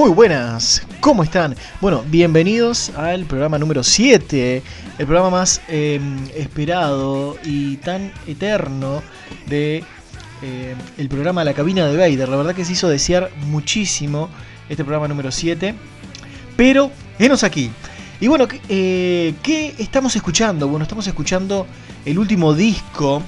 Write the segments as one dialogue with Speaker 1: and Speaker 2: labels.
Speaker 1: Muy, buenas. ¿Cómo están? Bueno, bienvenidos al programa número 7, el programa más eh, esperado y tan eterno de eh, el programa La Cabina de Vader. La verdad que se hizo desear muchísimo este programa número 7. Pero, venos aquí. Y bueno, eh, ¿qué estamos escuchando? Bueno, estamos escuchando el último disco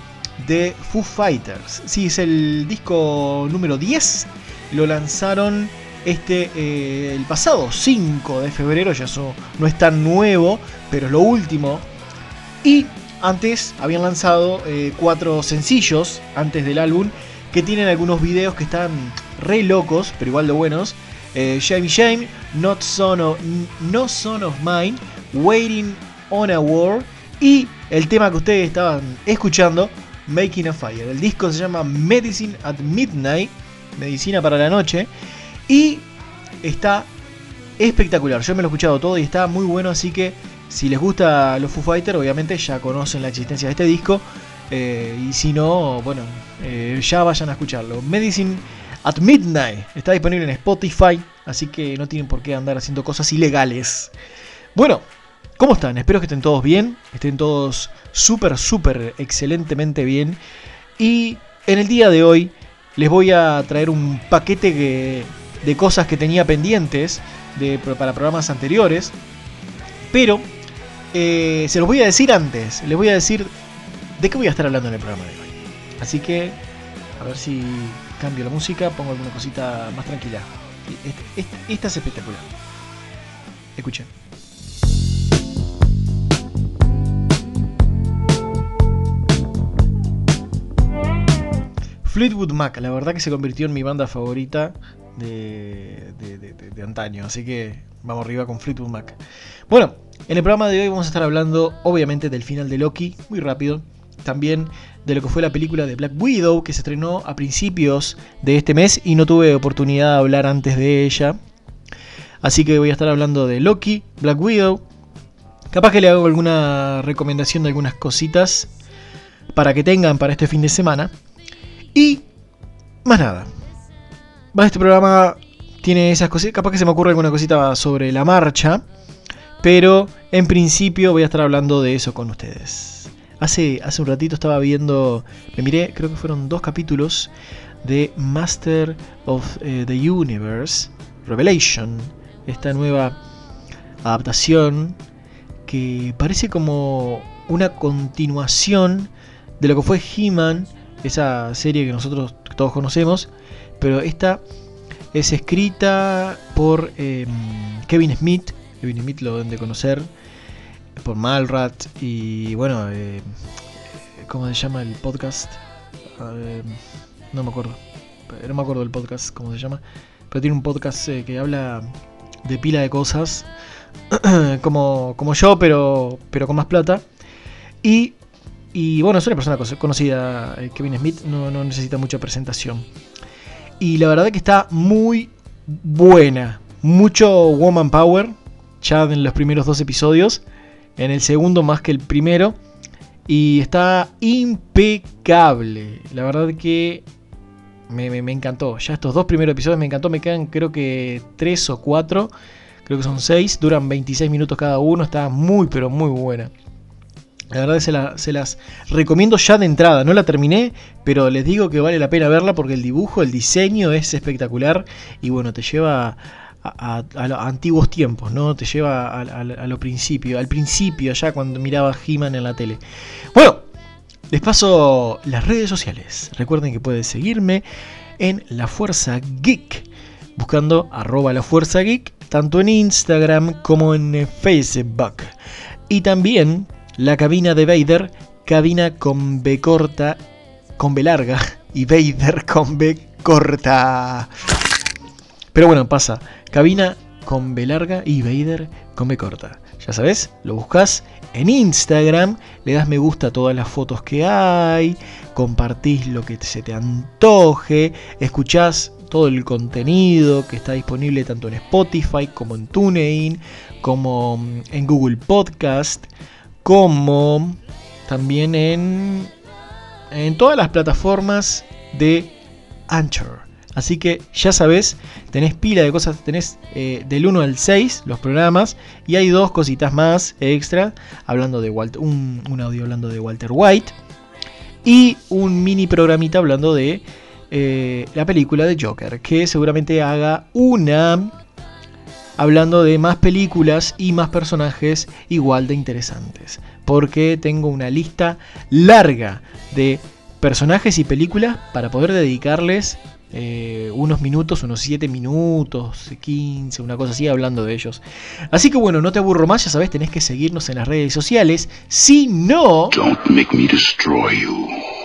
Speaker 1: de Foo Fighters. Sí, es el disco número 10. Lo lanzaron este eh, el pasado 5 de febrero, ya eso no es tan nuevo, pero es lo último. Y antes habían lanzado eh, cuatro sencillos antes del álbum que tienen algunos videos que están re locos, pero igual de buenos. Eh, Shame Not Son, no Son of Mine, Waiting on a War y el tema que ustedes estaban escuchando, Making a Fire. El disco se llama Medicine at Midnight, Medicina para la Noche, y está espectacular. Yo me lo he escuchado todo y está muy bueno, así que si les gusta los Foo Fighters, obviamente ya conocen la existencia de este disco. Eh, y si no, bueno, eh, ya vayan a escucharlo. Medicine at Midnight está disponible en Spotify, así que no tienen por qué andar haciendo cosas ilegales. Bueno, ¿cómo están? Espero que estén todos bien, estén todos súper, súper excelentemente bien. Y en el día de hoy les voy a traer un paquete de cosas que tenía pendientes de, para programas anteriores. Pero eh, se los voy a decir antes. Les voy a decir de qué voy a estar hablando en el programa de hoy. Así que, a ver si cambio la música, pongo alguna cosita más tranquila. Esta es espectacular. Escuchen. Fleetwood Mac, la verdad que se convirtió en mi banda favorita de, de, antaño, así que vamos arriba con Fleetwood Mac. Bueno, en el programa de hoy vamos a estar hablando obviamente del final de Loki, muy rápido, también de lo que fue la película de Black Widow, que se estrenó a principios de este mes y no tuve oportunidad de hablar antes de ella. Así que voy a estar hablando de Loki, Black Widow. Capaz que le hago alguna recomendación de algunas cositas para que tengan para este fin de semana. Y más nada. Este programa tiene esas cositas. Capaz que se me ocurre alguna cosita sobre la marcha. Pero en principio voy a estar hablando de eso con ustedes. Hace, hace un ratito estaba viendo. Me miré, creo que fueron dos capítulos de Master of eh, the Universe Revelation. Esta nueva adaptación que parece como una continuación de lo que fue He-Man esa serie que nosotros todos conocemos, pero esta es escrita por eh, Kevin Smith, Kevin Smith lo deben de conocer, por Malrat y bueno, eh, ¿cómo se llama el podcast? Eh, no me acuerdo, no me acuerdo del podcast, ¿cómo se llama? Pero tiene un podcast eh, que habla de pila de cosas, como, como yo, pero, pero con más plata. Y y bueno, es una persona conocida, eh, Kevin Smith, no, necesita mucha presentación. Y la verdad que está muy buena. Mucho Woman Power, ya en los primeros dos episodios. En el segundo más que el primero. Y está impecable. La verdad que me, me, encantó. Ya estos dos primeros episodios me encantó. Me quedan creo que tres o cuatro. Creo que son seis. Duran 26 minutos cada uno. Está muy pero muy buena. La verdad se, las recomiendo ya de entrada. No la terminé, pero les digo que vale la pena verla porque el dibujo, el diseño es espectacular y bueno, te lleva a, antiguos tiempos, ¿no? Te lleva a, lo principio, al principio, ya cuando miraba He-Man en la tele. Bueno, les paso las redes sociales. Recuerden que pueden seguirme en La Fuerza Geek, buscando arroba La Geek, tanto en Instagram como en Facebook. Y también la cabina de Vader, cabina con B corta, con B larga, y Vader con B corta. Pero bueno, pasa. Cabina con B larga y Vader con B corta. Ya sabes, lo buscas en Instagram, le das me gusta a todas las fotos que hay, compartís lo que se te antoje, escuchás todo el contenido que está disponible tanto en Spotify como en TuneIn, como en Google Podcast como también en, en todas las plataformas de Anchor.
Speaker 2: Así que ya sabes, tenés pila de cosas, tenés eh, del 1 al 6 los programas y hay dos cositas más extra, hablando de Walter, un, audio hablando de Walter White y un mini programita hablando de eh, la película de Joker, que seguramente haga una hablando de más películas y más personajes igual de interesantes, porque tengo una lista larga de personajes y películas para poder dedicarles eh, unos minutos, unos 7 minutos, 15, una cosa así, hablando de ellos. Así que bueno, no te aburro más, ya sabes, tenés que seguirnos en las redes sociales. Si no...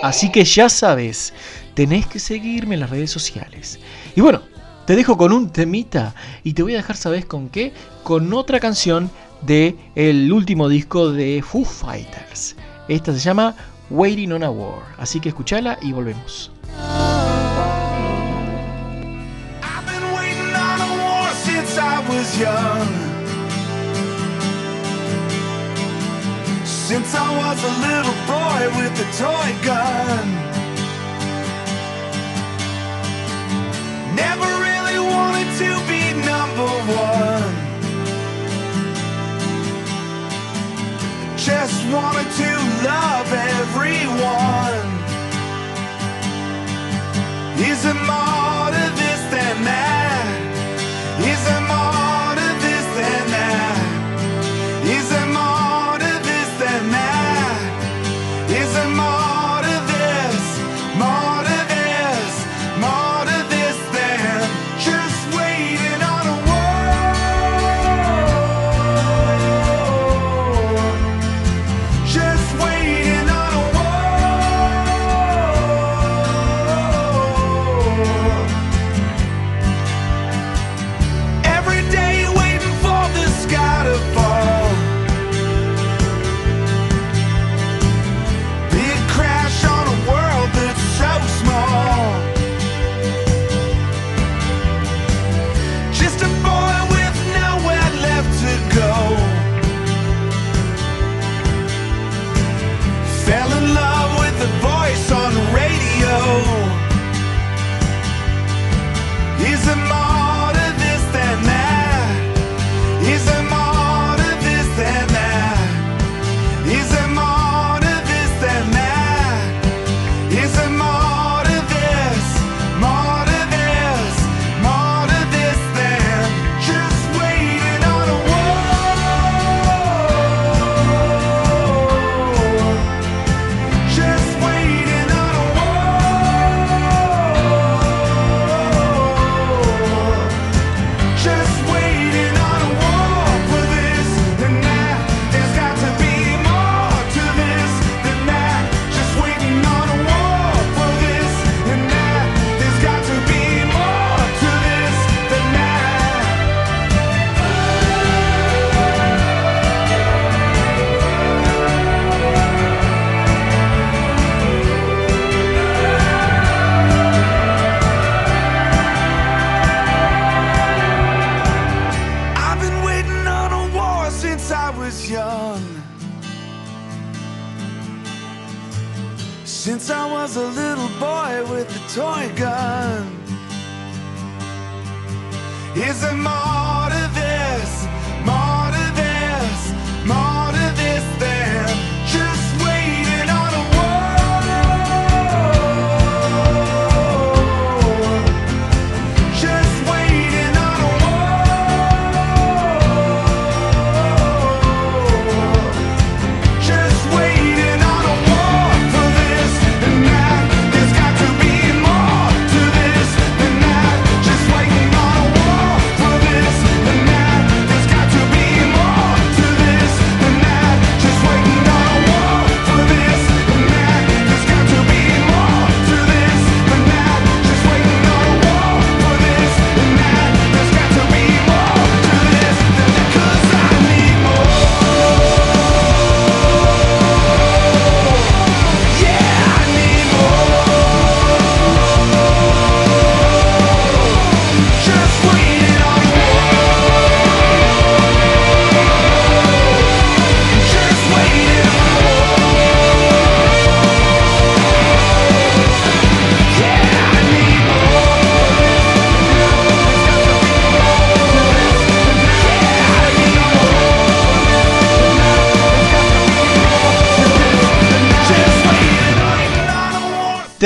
Speaker 2: Así que ya sabes, tenés que seguirme en las redes sociales. Y bueno, te dejo con un temita y te voy a dejar, ¿sabes con qué? Con otra canción de el último disco de Foo Fighters. Esta se llama Waiting on a War. Así que escúchala y volvemos. Since I was a little boy with toy gun. Wanted to be number one. Just wanted to love everyone. Is it more to this than that?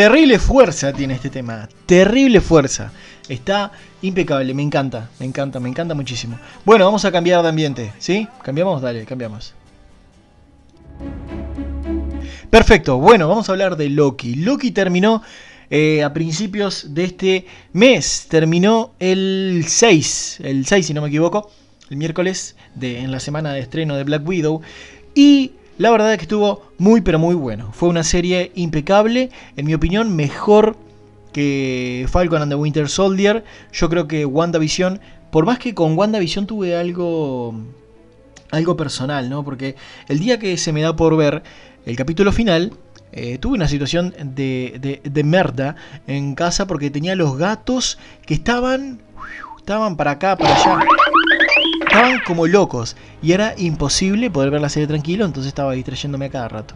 Speaker 1: Terrible fuerza tiene este tema. Terrible fuerza. Está impecable, me encanta, me encanta, me encanta muchísimo. Bueno, vamos a cambiar de ambiente, ¿sí? ¿Cambiamos? Dale, cambiamos. Perfecto, bueno, vamos a hablar de Loki. Loki terminó eh, a principios de este mes, terminó el 6, el 6 si no me equivoco, el miércoles de, en la semana de estreno de Black Widow. Y la verdad es que estuvo muy pero muy bueno. Fue una serie impecable, en mi opinión mejor que Falcon and the Winter Soldier. Yo creo que WandaVision, por más que con WandaVision tuve algo algo personal, ¿no? Porque el día que se me da por ver el capítulo final, eh, tuve una situación de, de, merda en casa porque tenía los gatos que estaban, estaban para acá, para allá. Estaban como locos y era imposible poder ver la serie tranquilo, entonces estaba distrayéndome a cada rato.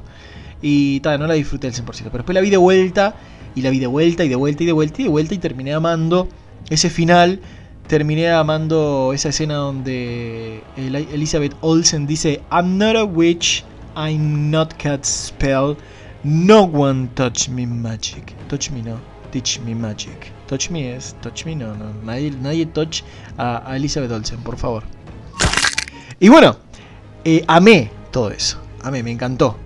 Speaker 1: Y tal, no la disfruté al 100%, pero después la vi de vuelta y la vi de vuelta y de vuelta y de vuelta y de vuelta y terminé amando ese final. Terminé amando esa escena donde Elizabeth Olsen dice I'm not a witch, I'm not cat spell, no one touch me magic. Touch me no, teach me magic. Touch me es, touch me no, no. Nadie, nadie touch a, Elizabeth Olsen, por favor. Y bueno, eh, amé todo eso. Amé, me encantó.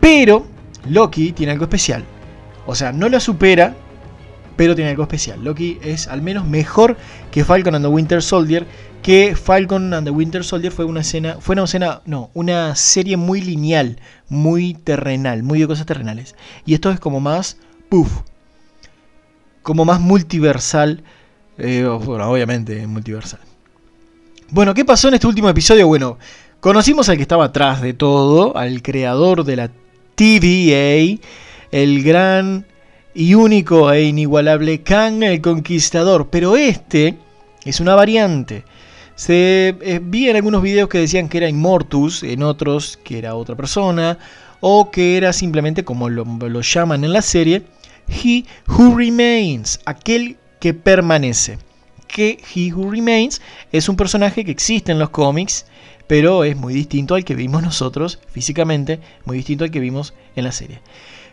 Speaker 1: Pero Loki tiene algo especial. O sea, no la supera, pero tiene algo especial. Loki es al menos mejor que Falcon and the Winter Soldier. Que Falcon and the Winter Soldier fue una escena, fue una escena, no, una serie muy lineal, muy terrenal, muy de cosas terrenales. Y esto es como más, puff, como más multiversal. Eh, bueno, obviamente multiversal. Bueno, ¿qué pasó en este último episodio? Bueno, conocimos al que estaba atrás de todo, al creador de la TVA, el gran y único e inigualable Kang el Conquistador. Pero este es una variante. Se eh, vi en algunos videos que decían que era Immortus, en otros que era otra persona, o que era simplemente como lo, lo llaman en la serie, He Who Remains, aquel que permanece. Que He Who Remains es un personaje que existe en los cómics, pero es muy distinto al que vimos nosotros físicamente, muy distinto al que vimos en la serie.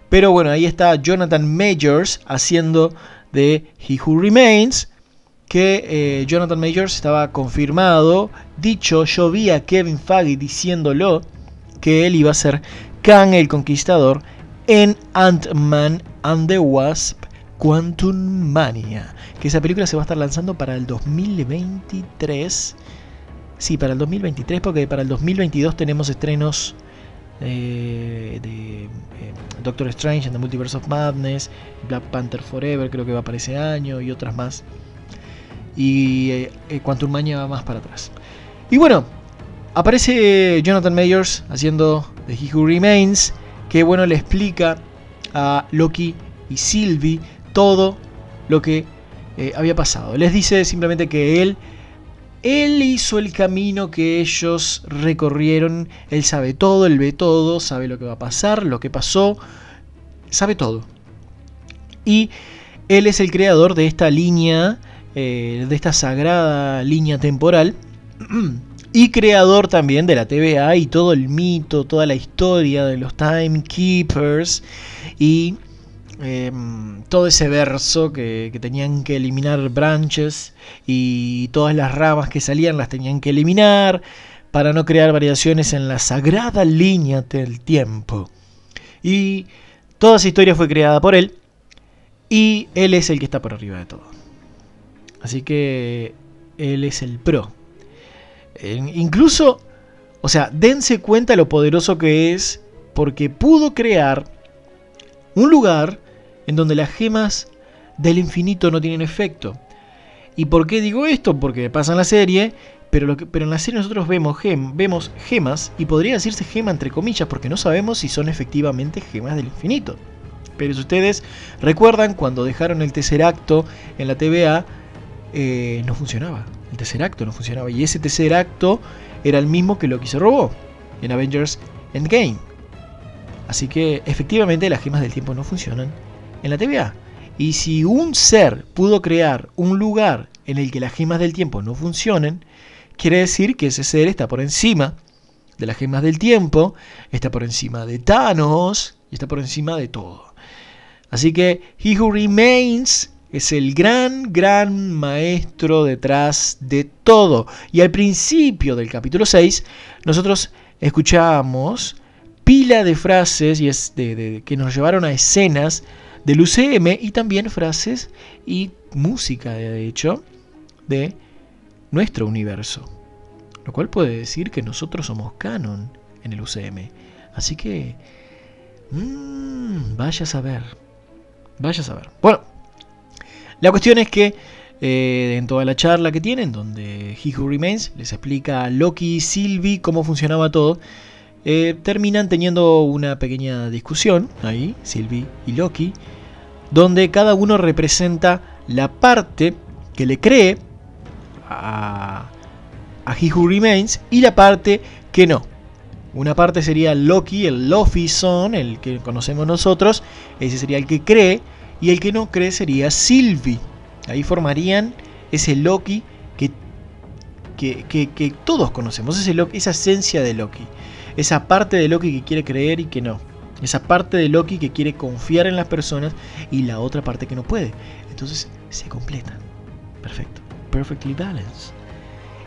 Speaker 1: Pero bueno, ahí está Jonathan Majors haciendo de He Who Remains. Que eh, Jonathan Majors estaba confirmado. Dicho, yo vi a Kevin Feige diciéndolo que él iba a ser Kang el Conquistador en Ant-Man and the Wasp Quantum Mania. Que esa película se va a estar lanzando para el 2023. Sí, para el 2023, porque para el 2022 tenemos estrenos de eh, Doctor Strange en The Multiverse of Madness, Black Panther Forever creo que va para ese año y otras más. Y eh, eh, Quantum Mania va más para atrás. Y bueno, aparece Jonathan Mayers haciendo The He Who Remains, que bueno le explica a Loki y Sylvie todo lo que había pasado. Les dice simplemente que él él hizo el camino que ellos recorrieron. Él sabe todo, él ve todo, sabe lo que va a pasar, lo que pasó, sabe todo. Y él es el creador de esta línea, eh, de esta sagrada línea temporal. Y creador también de la TVA y todo el mito, toda la historia de los Timekeepers. Y Em, todo ese verso que, tenían que eliminar branches y todas las ramas que salían las tenían que eliminar para no crear variaciones en la sagrada línea del tiempo. Y toda esa historia fue creada por él y él es el que está por arriba de todo. Así que él es el pro. incluso, o sea, dense cuenta lo poderoso que es porque pudo crear un lugar en donde las gemas del infinito no tienen efecto. ¿Y por qué digo esto? Porque pasa en la serie, pero, pero en la serie nosotros vemos, vemos gemas, y podría decirse gema entre comillas, porque no sabemos si son efectivamente gemas del infinito. Pero si ustedes recuerdan, cuando dejaron el tercer acto en la TVA, eh, no funcionaba. El tercer acto no funcionaba. Y ese tercer acto era el mismo que lo que se robó en Avengers Endgame. Así que efectivamente las gemas del tiempo no funcionan en la TVA. Y si un ser pudo crear un lugar en el que las gemas del tiempo no funcionen, quiere decir que ese ser está por encima de las gemas del tiempo, está por encima de Thanos y está por encima de todo. Así que He Who Remains es el gran, gran maestro detrás de todo. Y al principio del capítulo 6, nosotros escuchamos pila de frases y que nos llevaron a escenas del UCM y también frases y música, de hecho, de nuestro universo. Lo cual puede decir que nosotros somos canon en el UCM. Así que... Mmm, vaya a saber. Vaya a saber. Bueno, la cuestión es que eh, en toda la charla que tienen, donde He Who Remains les explica a Loki y Sylvie cómo funcionaba todo, eh, terminan teniendo una pequeña discusión ahí, Sylvie y Loki, donde cada uno representa la parte que le cree a, a He Who Remains y la parte que no. Una parte sería Loki, el Lofi Son, el que conocemos nosotros, ese sería el que cree, y el que no cree sería Sylvie. Ahí formarían ese Loki que, que, todos conocemos, ese Loki, esa esencia de Loki. Esa parte de Loki que quiere creer y que no. Esa parte de Loki que quiere confiar en las personas y la otra parte que no puede. Entonces se completa. Perfecto. Perfectly balanced.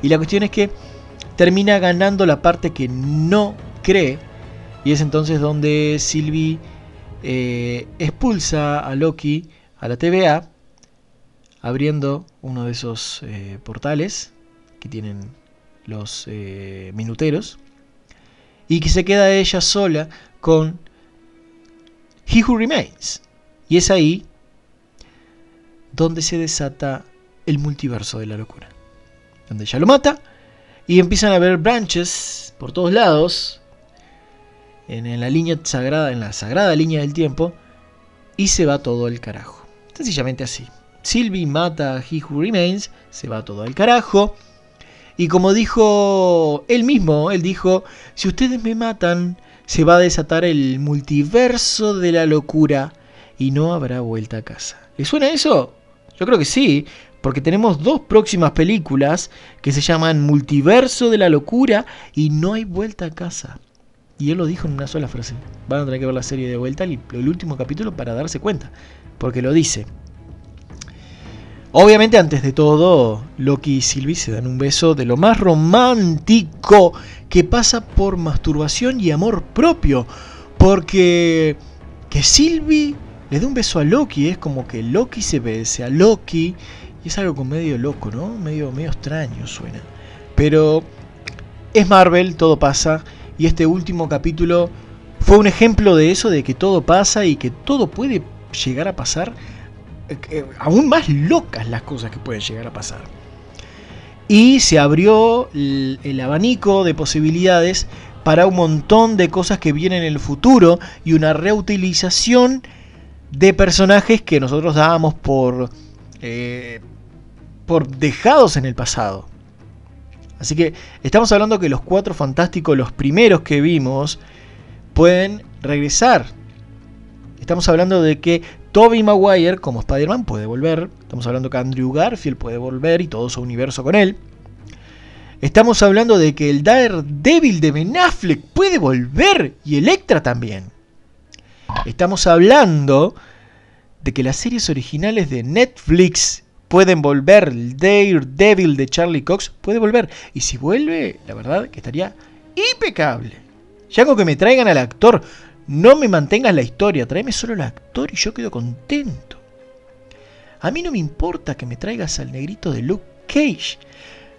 Speaker 1: Y la cuestión es que termina ganando la parte que no cree. Y es entonces donde Sylvie eh, expulsa a Loki a la TVA, abriendo uno de esos eh, portales que tienen los eh, minuteros, y que se queda ella sola con He Who Remains. Y es ahí donde se desata el multiverso de la locura. Donde ella lo mata y empiezan a haber branches por todos lados en, la línea sagrada, en la sagrada línea del tiempo, y se va todo al carajo. Sencillamente así. Sylvie mata a He Who Remains, se va todo al carajo. Y como dijo él mismo, él dijo, si ustedes me matan, se va a desatar el multiverso de la locura y no habrá vuelta a casa. ¿Le suena eso? Yo creo que sí, porque tenemos dos próximas películas que se llaman Multiverso de la Locura y No hay vuelta a casa. Y él lo dijo en una sola frase. Van a tener que ver la serie de vuelta, el, el último capítulo, para darse cuenta. Porque lo dice. Obviamente, antes de todo, Loki y Sylvie se dan un beso de lo más romántico que pasa por masturbación y amor propio. Porque que Sylvie le dé un beso a Loki es como que Loki se bese a Loki. Y es algo medio loco, ¿no? Medio, medio extraño suena. Pero es Marvel, todo pasa. Y este último capítulo fue un ejemplo de eso, de que todo pasa y que todo puede llegar a pasar. Eh, eh, aún más locas las cosas que pueden llegar a pasar. Y se abrió el, abanico de posibilidades para un montón de cosas que vienen en el futuro y una reutilización de personajes que nosotros dábamos por, eh, por dejados en el pasado. Así que estamos hablando que los cuatro fantásticos, los primeros que vimos, pueden regresar. Estamos hablando de que Toby Maguire como Spider-Man puede volver. Estamos hablando que Andrew Garfield puede volver y todo su universo con él. Estamos hablando de que el Daredevil de Ben Affleck puede volver y Electra también. Estamos hablando de que las series originales de Netflix pueden volver. El Daredevil de Charlie Cox puede volver. Y si vuelve, la verdad que estaría impecable. Ya con que me traigan al actor, no me mantengas la historia, tráeme solo al actor y yo quedo contento. A mí no me importa que me traigas al negrito de Luke Cage.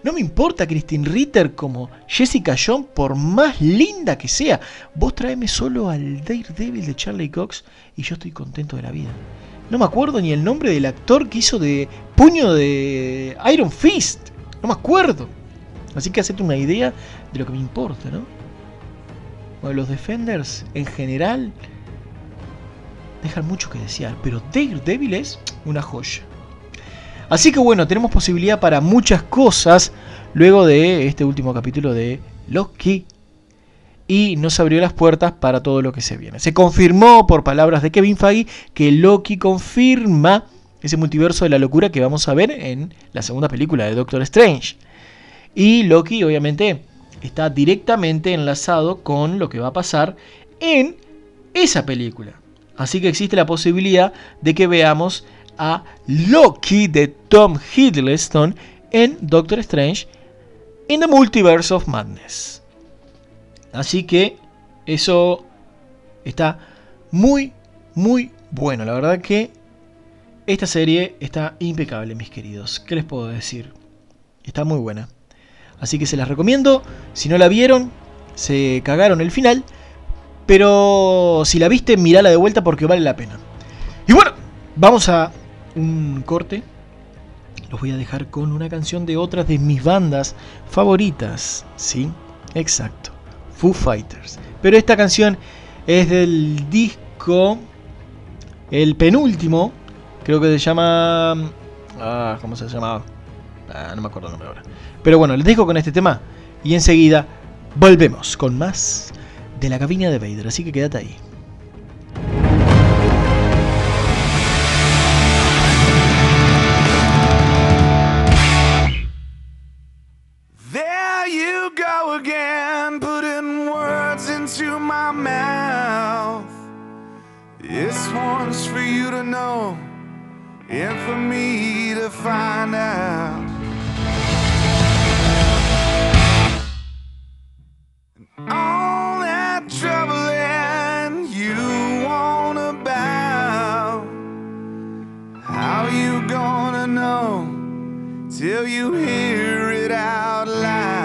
Speaker 1: No me importa Christine Ritter como Jessica Jones, por más linda que sea. Vos tráeme solo al Daredevil de Charlie Cox y yo estoy contento de la vida. No me acuerdo ni el nombre del actor que hizo de puño de Iron Fist. No me acuerdo. Así que hacete una idea de lo que me importa, ¿no? Bueno, los Defenders en general dejan mucho que desear, pero Daredevil es una joya. Así que bueno, tenemos posibilidad para muchas cosas luego de este último capítulo de Loki y nos abrió las puertas para todo lo que se viene. Se confirmó por palabras de Kevin Feige que Loki confirma ese multiverso de la locura que vamos a ver en la segunda película de Doctor Strange. Y Loki obviamente está directamente enlazado con lo que va a pasar en esa película. Así que existe la posibilidad de que veamos a Loki de Tom Hiddleston en Doctor Strange in the Multiverse of Madness. Así que eso está muy, muy bueno. La verdad que esta serie está impecable, mis queridos. ¿Qué les puedo decir? Está muy buena. Así que se las recomiendo. Si no la vieron, se cagaron el final. Pero si la viste, mirala de vuelta porque vale la pena. Y bueno, vamos a un corte. Los voy a dejar con una canción de otras de mis bandas favoritas. Sí, exacto. Foo Fighters. Pero esta canción es del disco. El penúltimo. Creo que se llama. Ah, ¿cómo se llamaba? Ah, no me acuerdo el nombre ahora. Pero bueno, les dejo con este tema. Y enseguida volvemos con más de la cabina de Vader. Así que quédate ahí.
Speaker 2: There you go again, putting words into my mouth. This one's for you to know, and for me to find out. All that troubling you want about. How you gonna know till you hear it out loud?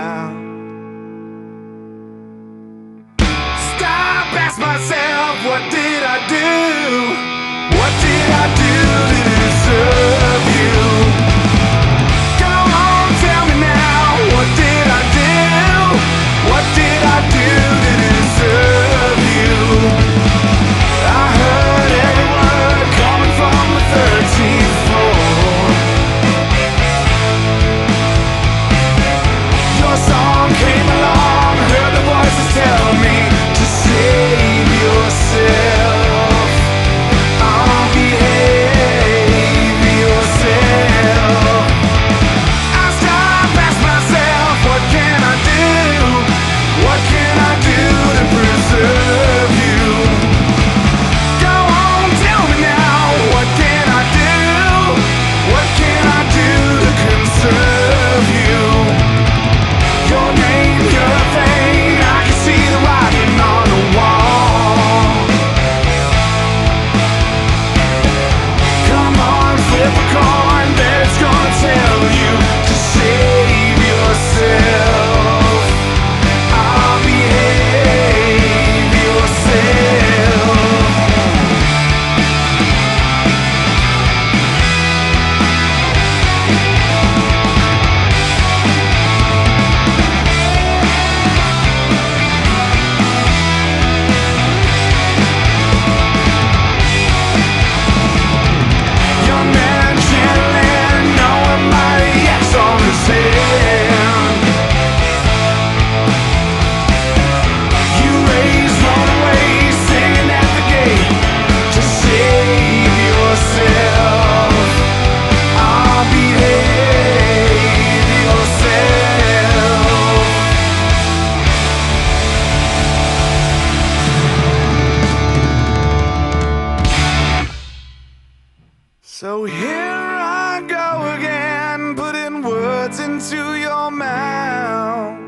Speaker 2: Words into your mouth.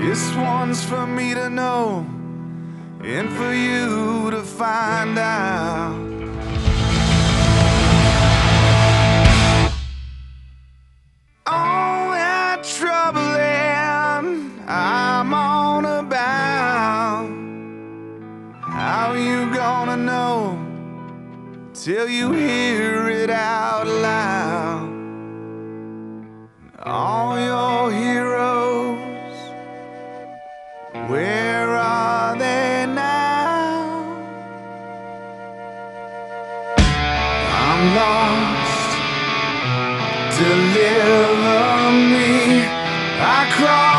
Speaker 2: This one's for me to know, and for you to find out. All that I'm on about. How you gonna know? till you hear it out loud. All your heroes, where are they now? I'm lost. Deliver me. I crossed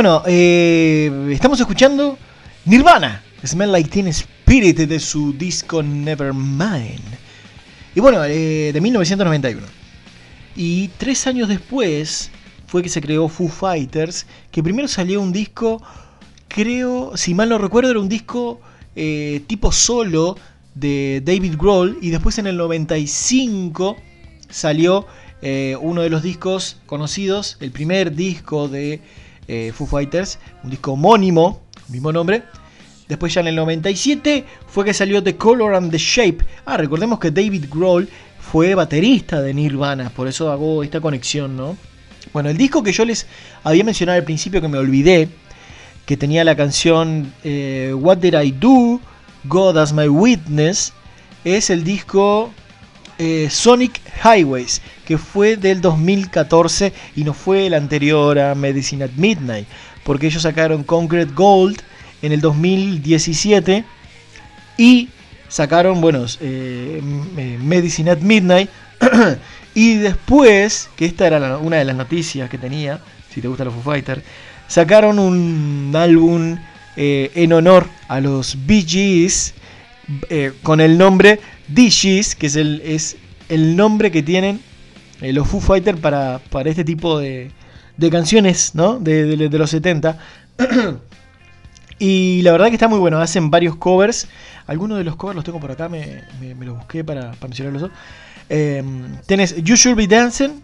Speaker 1: bueno, eh, estamos escuchando Nirvana, Smell Like Teen Spirit de su disco Nevermind. Y bueno, eh, de 1991. Y tres años después fue que se creó Foo Fighters, que primero salió un disco, creo, si mal no recuerdo, era un disco eh, tipo solo de David Grohl, y después en el 95 salió uno de los discos conocidos, el primer disco de eh, Foo Fighters, un disco homónimo, mismo nombre. Después ya en el 97 fue que salió The Color and the Shape. Ah, recordemos que David Grohl fue baterista de Nirvana, por eso hago esta conexión, ¿no? Bueno, el disco que yo les había mencionado al principio que me olvidé, que tenía la canción eh, What Did I Do, God as My Witness, es el disco eh, Sonic Highways, que fue del 2014 y no fue el anterior a Medicine at Midnight, porque ellos sacaron Concrete Gold en el 2017 y sacaron, bueno, eh, Medicine at Midnight. y después, que esta era una de las noticias que tenía, si te gusta los Foo Fighters, sacaron un álbum eh, en honor a los Bee Gees eh, con el nombre DGs, que es el, es el nombre que tienen eh, los Foo Fighters para, para este tipo de, de canciones ¿no? de, de- los 70. y la verdad que está muy bueno, hacen varios covers. Algunos de los covers los tengo por acá, me, me- los busqué para, para mencionarlos. Eh, tenés You Should Be Dancing.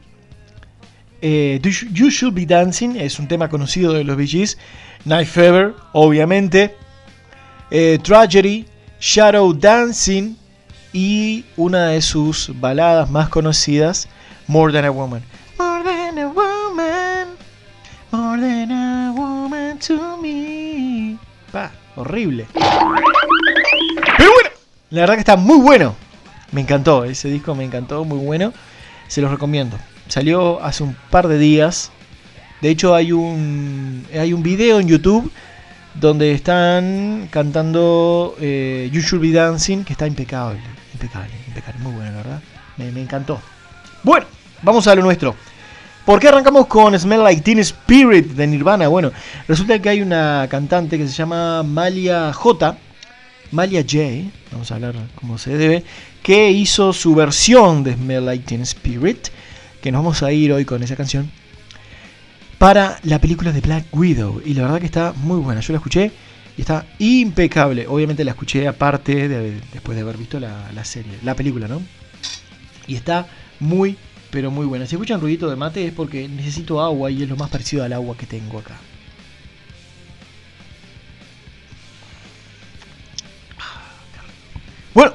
Speaker 1: Eh, You Should Be Dancing es un tema conocido de los Bee Gees. Night Fever, obviamente. Tragedy, Shadow Dancing y una de sus baladas más conocidas, More Than a Woman. More than a woman, more than a woman to me. Pa, horrible. Pero bueno, la verdad que está muy bueno. Me encantó, ese disco me encantó, muy bueno. Se los recomiendo. Salió hace un par de días. De hecho hay un hay un video en YouTube donde están cantando eh, You Should Be Dancing, que está impecable, impecable, impecable, muy bueno, la verdad. Me, me encantó. Bueno, vamos a lo nuestro. ¿Por qué arrancamos con Smell Like Teen Spirit de Nirvana? Bueno, resulta que hay una cantante que se llama Malia J. Malia J, vamos a hablar como se debe, que hizo su versión de Smell Like Teen Spirit, que nos vamos a ir hoy con esa canción, para la película de Black Widow. Y la verdad que está muy buena. Yo la escuché y está impecable. Obviamente la escuché aparte de, después de haber visto la, serie, la película, ¿no? Y está muy, pero muy buena. Si escuchan ruidito de mate es porque necesito agua y es lo más parecido al agua que tengo acá. Bueno,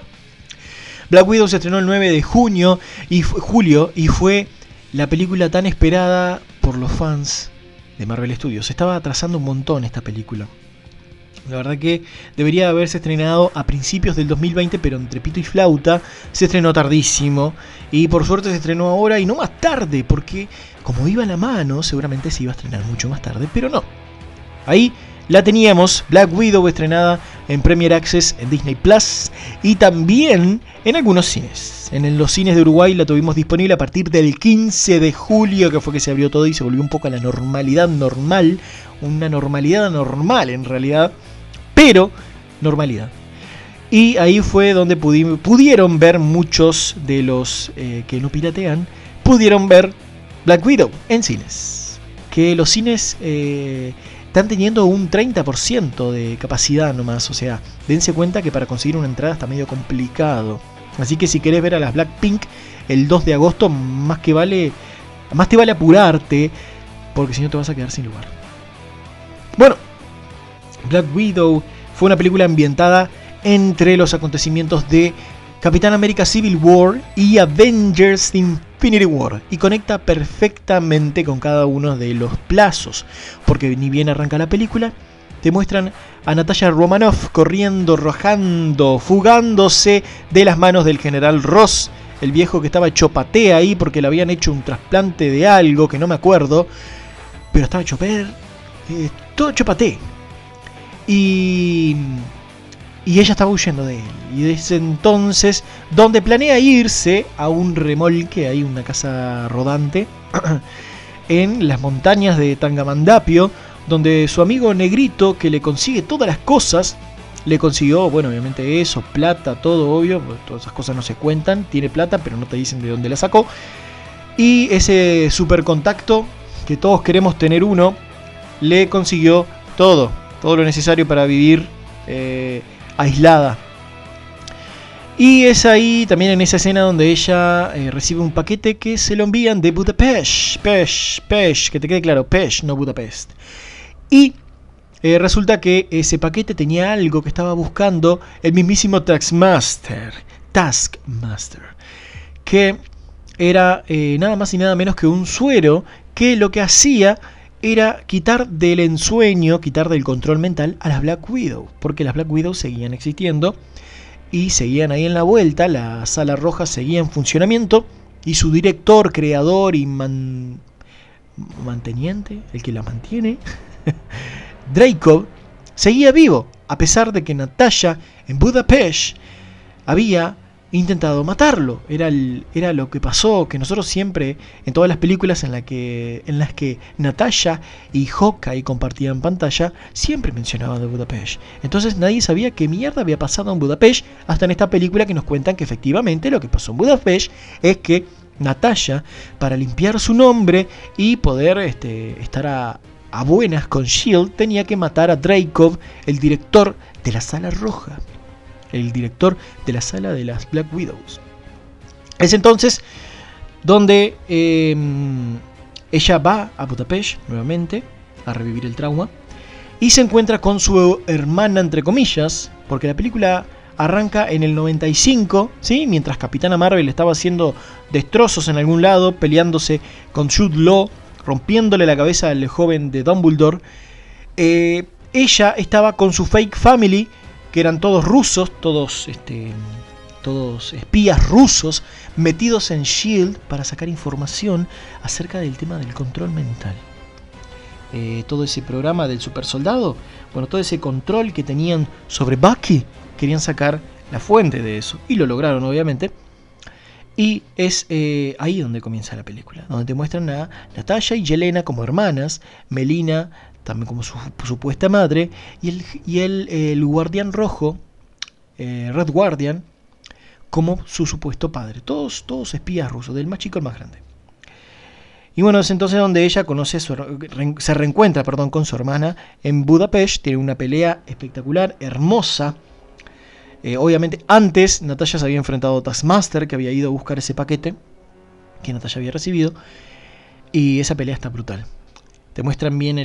Speaker 1: Black Widow se estrenó el 9 de junio y julio y fue la película tan esperada por los fans de Marvel Studios. Se estaba atrasando un montón esta película. La verdad que debería haberse estrenado a principios del 2020, pero entre pito y flauta se estrenó tardísimo. Y por suerte se estrenó ahora y no más tarde, porque como iba a la mano, seguramente se iba a estrenar mucho más tarde, pero no. Ahí la teníamos, Black Widow estrenada en Premier Access en Disney Plus y también en algunos cines. En los cines de Uruguay la tuvimos disponible a partir del 15 de julio, que fue que se abrió todo y se volvió un poco a la normalidad normal. Una normalidad normal en realidad, pero normalidad. Y ahí fue donde pudi- pudieron ver muchos de los eh, que no piratean, pudieron ver Black Widow en cines. Que los cines eh, están teniendo un 30% de capacidad nomás. O sea, dense cuenta que para conseguir una entrada está medio complicado. Así que si querés ver a las Blackpink el 2 de agosto, más que vale. Más te vale apurarte. Porque si no te vas a quedar sin lugar. Bueno, Black Widow fue una película ambientada entre los acontecimientos de Capitán América Civil War y Avengers Infinity War y conecta perfectamente con cada uno de los plazos, porque ni bien arranca la película, te muestran a Natasha Romanoff corriendo, rojando, fugándose de las manos del general Ross, el viejo que estaba hecho paté ahí porque le habían hecho un trasplante de algo que no me acuerdo, pero estaba hecho per, eh, todo hecho paté. Y, y ella estaba huyendo de él. Y desde entonces, donde planea irse a un remolque, hay una casa rodante, en las montañas de Tangamandapio, donde su amigo Negrito, que le consigue todas las cosas, le consiguió, bueno, obviamente eso, plata, todo obvio, pues, todas esas cosas no se cuentan, tiene plata, pero no te dicen de dónde la sacó. Y ese super contacto, que todos queremos tener uno, le consiguió todo, todo lo necesario para vivir eh, aislada. Y es ahí también en esa escena donde ella eh, recibe un paquete que se lo envían de Budapest. Pesh, Pesh, que te quede claro, Pesh, no Budapest. Y eh, resulta que ese paquete tenía algo que estaba buscando el mismísimo Taskmaster. Taskmaster. Que era nada más y nada menos que un suero que lo que hacía era quitar del ensueño, quitar del control mental a las Black Widow. Porque las Black Widow seguían existiendo y seguían ahí en la vuelta, la sala roja seguía en funcionamiento y su director, creador y man- manteniente, el que la mantiene, Dreykov, seguía vivo, a pesar de que Natasha en Budapest había intentado matarlo. Era, el- era lo que pasó, que nosotros siempre, en todas las películas en, la que, en las que Natasha y Hawkeye compartían pantalla, siempre mencionaban de Budapest. Entonces nadie sabía qué mierda había pasado en Budapest, hasta en esta película que nos cuentan que efectivamente lo que pasó en Budapest es que Natasha, para limpiar su nombre y poder este, estar a, a buenas con Shield, tenía que matar a Dreykov, el director de la Sala Roja el director de la sala de las Black Widows. Es entonces donde eh, ella va a Budapest nuevamente a revivir el trauma y se encuentra con su hermana, entre comillas, porque la película arranca en el 95, ¿sí? mientras Capitana Marvel estaba haciendo destrozos en algún lado, peleándose con Jude Law, rompiéndole la cabeza al joven de Dumbledore. Eh, ella estaba con su fake family, que eran todos rusos, todos, este, todos espías rusos, metidos en Shield para sacar información acerca del tema del control mental. Eh, todo ese programa del super soldado, bueno, todo ese control que tenían sobre Bucky, querían sacar la fuente de eso. Y lo lograron, obviamente. Y es eh, ahí donde comienza la película, donde te muestran a Natasha y Yelena como hermanas, Melina también como su supuesta madre, y el, y el, guardián rojo, eh, Red Guardian, como su supuesto padre. Todos, todos espías rusos, del más chico al más grande. Y bueno, es entonces donde ella conoce su se reencuentra perdón, con su hermana en Budapest, tiene una pelea espectacular, hermosa. Eh, obviamente, antes Natalia se había enfrentado a Taskmaster, que había ido a buscar ese paquete que Natalia había recibido. Y esa pelea está brutal. Te muestran bien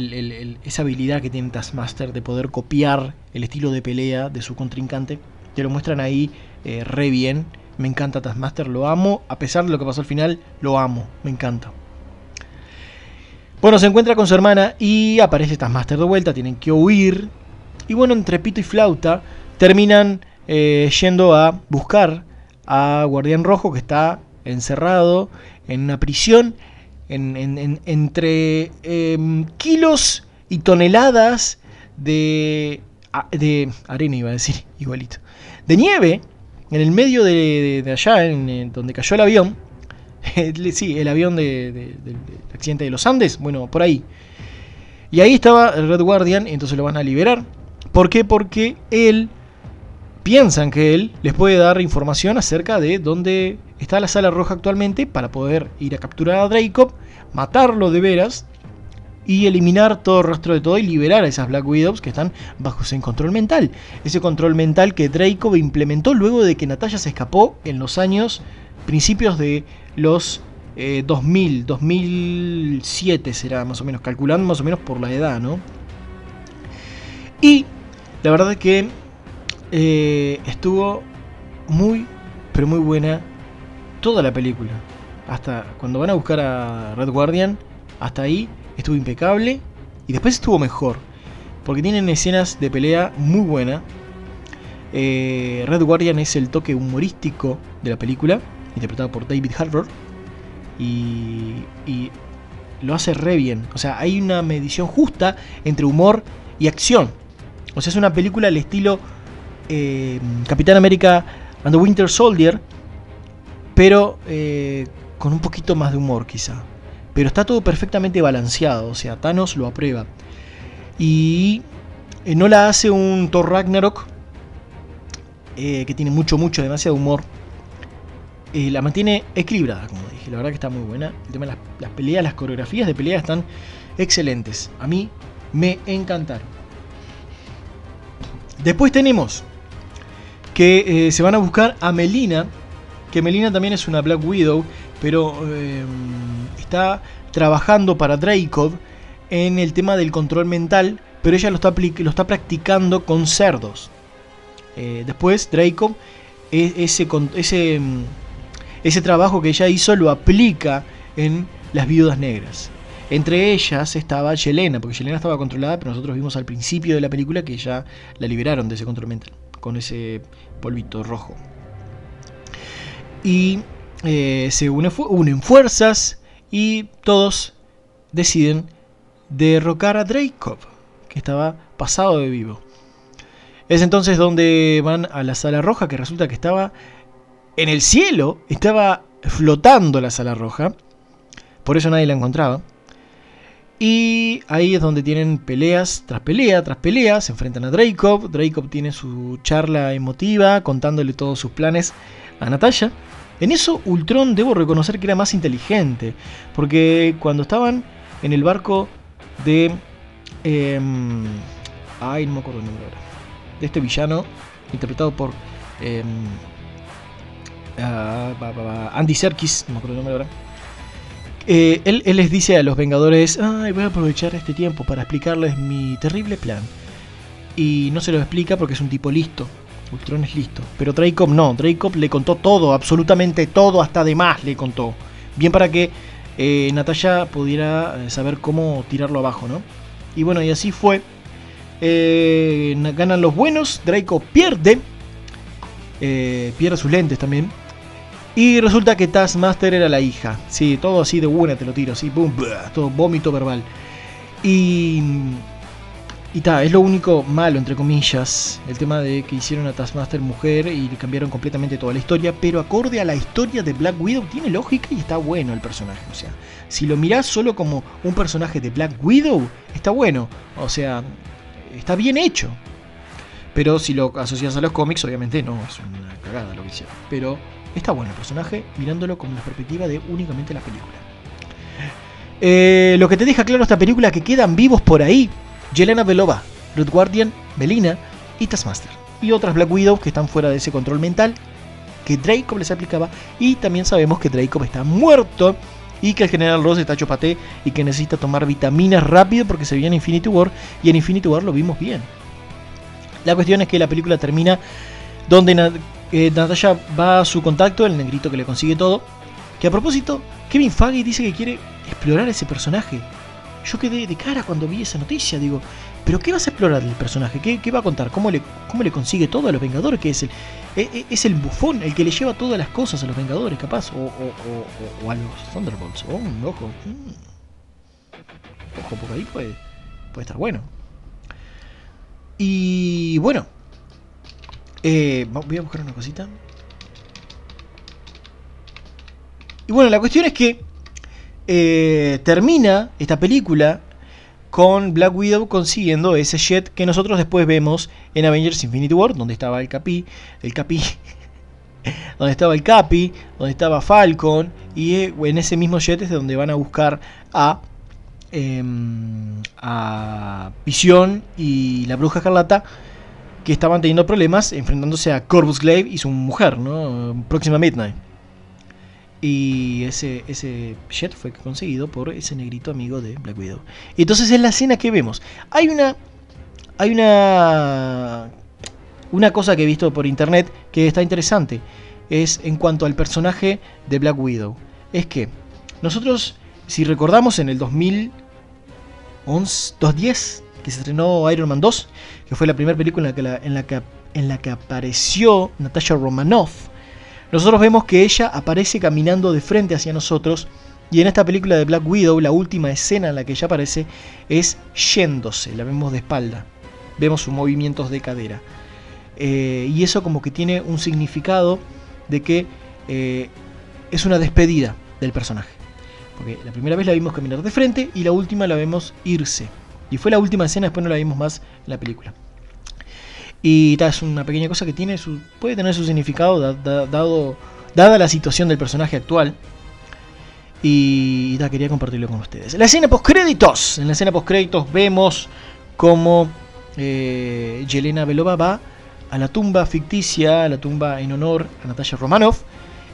Speaker 1: esa habilidad que tiene Taskmaster de poder copiar el estilo de pelea de su contrincante. Te lo muestran ahí eh, re bien. Me encanta Taskmaster, lo amo. A pesar de lo que pasó al final, lo amo. Me encanta. Bueno, se encuentra con su hermana y aparece Taskmaster de vuelta. Tienen que huir. Y bueno, entre pito y flauta, terminan eh, yendo a buscar a Guardián Rojo que está encerrado en una prisión en- en- en- entre em, kilos y toneladas de, a- de arena, iba a decir, igualito, de nieve en el medio de, de- allá, en, donde cayó el avión. El- sí, el avión de- de- del del accidente de los Andes, bueno, por ahí. Y ahí estaba el Red Guardian, entonces lo van a liberar. ¿Por qué? Porque él piensan que él les puede dar información acerca de dónde está la sala roja actualmente para poder ir a capturar a Dracov, matarlo de veras y eliminar todo rastro de todo y liberar a esas Black Widows que están bajo ese control mental. Ese control mental que Dracov implementó luego de que Natalia se escapó en los años principios de los eh, 2000, 2007 será más o menos, calculando más o menos por la edad, ¿no? Y la verdad es que eh, estuvo muy, pero muy buena toda la película. Hasta cuando van a buscar a Red Guardian, hasta ahí estuvo impecable. Y después estuvo mejor. Porque tienen escenas de pelea muy buena. Eh, Red Guardian es el toque humorístico de la película, interpretado por David Harbour. Y, y lo hace re bien. O sea, hay una medición justa entre humor y acción. O sea, es una película al estilo eh, Capitán América and the Winter Soldier, pero eh, con un poquito más de humor quizá. pero está todo perfectamente balanceado, o sea, Thanos lo aprueba. Y eh, no la hace un Thor Ragnarok, eh, que tiene mucho, mucho, demasiado humor. La mantiene equilibrada, como dije, la verdad que está muy buena. El tema de las, las peleas, las coreografías de pelea están excelentes. A mí me encantaron. Después tenemos que se van a buscar a Melina, que Melina también es una Black Widow, pero eh, está trabajando para Dreykov en el tema del control mental, pero ella lo está, practicando con cerdos. Eh, después Dreykov e- ese, ese, mm, ese trabajo que ella hizo lo aplica en las viudas negras. Entre ellas estaba Yelena, porque Yelena estaba controlada, pero nosotros vimos al principio de la película que ya la liberaron de ese control mental, con ese polvito rojo. Y eh, se unen fuerzas y todos deciden derrocar a Dreykov, que estaba pasado de vivo. Es entonces donde van a la sala roja, que resulta que estaba en el cielo, estaba flotando la sala roja, por eso nadie la encontraba. Y ahí es donde tienen peleas tras pelea tras pelea, se enfrentan a Dreykov, Dreykov tiene su charla emotiva contándole todos sus planes a Natalia. En eso Ultron debo reconocer que era más inteligente, porque cuando estaban en el barco de... em, ay, no me acuerdo el nombre ahora. De este villano, interpretado por ba, Andy Serkis, no me acuerdo el nombre ahora. Eh, él, él les dice a los Vengadores, Ay, voy a aprovechar este tiempo para explicarles mi terrible plan. Y no se lo explica porque es un tipo listo. Ultron es listo. Pero Dreykov no. Dreykov le contó todo, absolutamente todo, hasta de más le contó. Bien para que eh, Natalia pudiera eh, saber cómo tirarlo abajo, ¿no? Y bueno, y así fue. Eh, na- ganan los buenos. Dreykov pierde. Eh, pierde sus lentes también. Y resulta que Taskmaster era la hija. Sí, todo así de buena te lo tiro, así, boom, todo vómito verbal. Y. Y ta, es lo único malo, entre comillas, el tema de que hicieron a Taskmaster mujer y le cambiaron completamente toda la historia, pero acorde a la historia de Black Widow tiene lógica y está bueno el personaje. O sea, si lo mirás solo como un personaje de Black Widow, está bueno. O sea, está bien hecho. Pero si lo asocias a los cómics, obviamente no, es una cagada lo que hicieron. Pero está bueno el personaje, mirándolo con la perspectiva de únicamente la película. Eh, lo que te deja claro esta película que quedan vivos por ahí Yelena Belova, Red Guardian, Melina y Taskmaster. Y otras Black Widows que están fuera de ese control mental que Draco les aplicaba. Y también sabemos que Draco está muerto y que el General Ross está hecho paté y que necesita tomar vitaminas rápido porque se viene Infinity War. Y en Infinity War lo vimos bien. La cuestión es que la película termina donde eh, Natasha va a su contacto, el negrito que le consigue todo. Que a propósito, Kevin Feige dice que quiere explorar ese personaje. Yo quedé de cara cuando vi esa noticia, digo, ¿pero qué vas a explorar del personaje? ¿Qué, qué va a contar? ¿Cómo le, ¿Cómo le consigue todo a los Vengadores? Que es el, e- e- es el bufón, el que le lleva todas las cosas a los Vengadores, capaz, o, o- o- o- a los Thunderbolts. Oh, un ojo. mm. Ojo, porque ahí puede, puede estar bueno. Y bueno, eh, voy a buscar una cosita. Y bueno, la cuestión es que eh, termina esta película con Black Widow consiguiendo ese jet que nosotros después vemos en Avengers Infinity War, donde estaba el Capi, el Capi, donde estaba el Capi, donde estaba Falcon, y eh, en ese mismo jet es donde van a buscar a, em, a y la Bruja Escarlata, que estaban teniendo problemas enfrentándose a Corvus Glaive y su mujer, ¿no? Próxima Midnight. Y ese, ese jet fue conseguido por ese negrito amigo de Black Widow. Y entonces es la escena que vemos. Hay una. Hay una. Una cosa que he visto por internet que está interesante. Es en cuanto al personaje de Black Widow. Es que nosotros, si recordamos en el 2011, 2010, que se estrenó Iron Man 2, que fue la primera película en la que, en la que, en la que apareció Natasha Romanoff nosotros vemos que ella aparece caminando de frente hacia nosotros y en esta película de Black Widow la última escena en la que ella aparece es yéndose, la vemos de espalda, vemos sus movimientos de cadera. Eh, y eso como que tiene un significado de que eh, es una despedida del personaje. Porque la primera vez la vimos caminar de frente y la última la vemos irse. Y fue la última escena, después no la vimos más en la película. Y ta, es una pequeña cosa que tiene su, puede tener su significado da- da- dado, dada la situación del personaje actual. Y quería compartirlo con ustedes. La escena post créditos. En la escena post créditos vemos cómo eh, Yelena Belova va a la tumba ficticia, a la tumba en honor a Natasha Romanoff.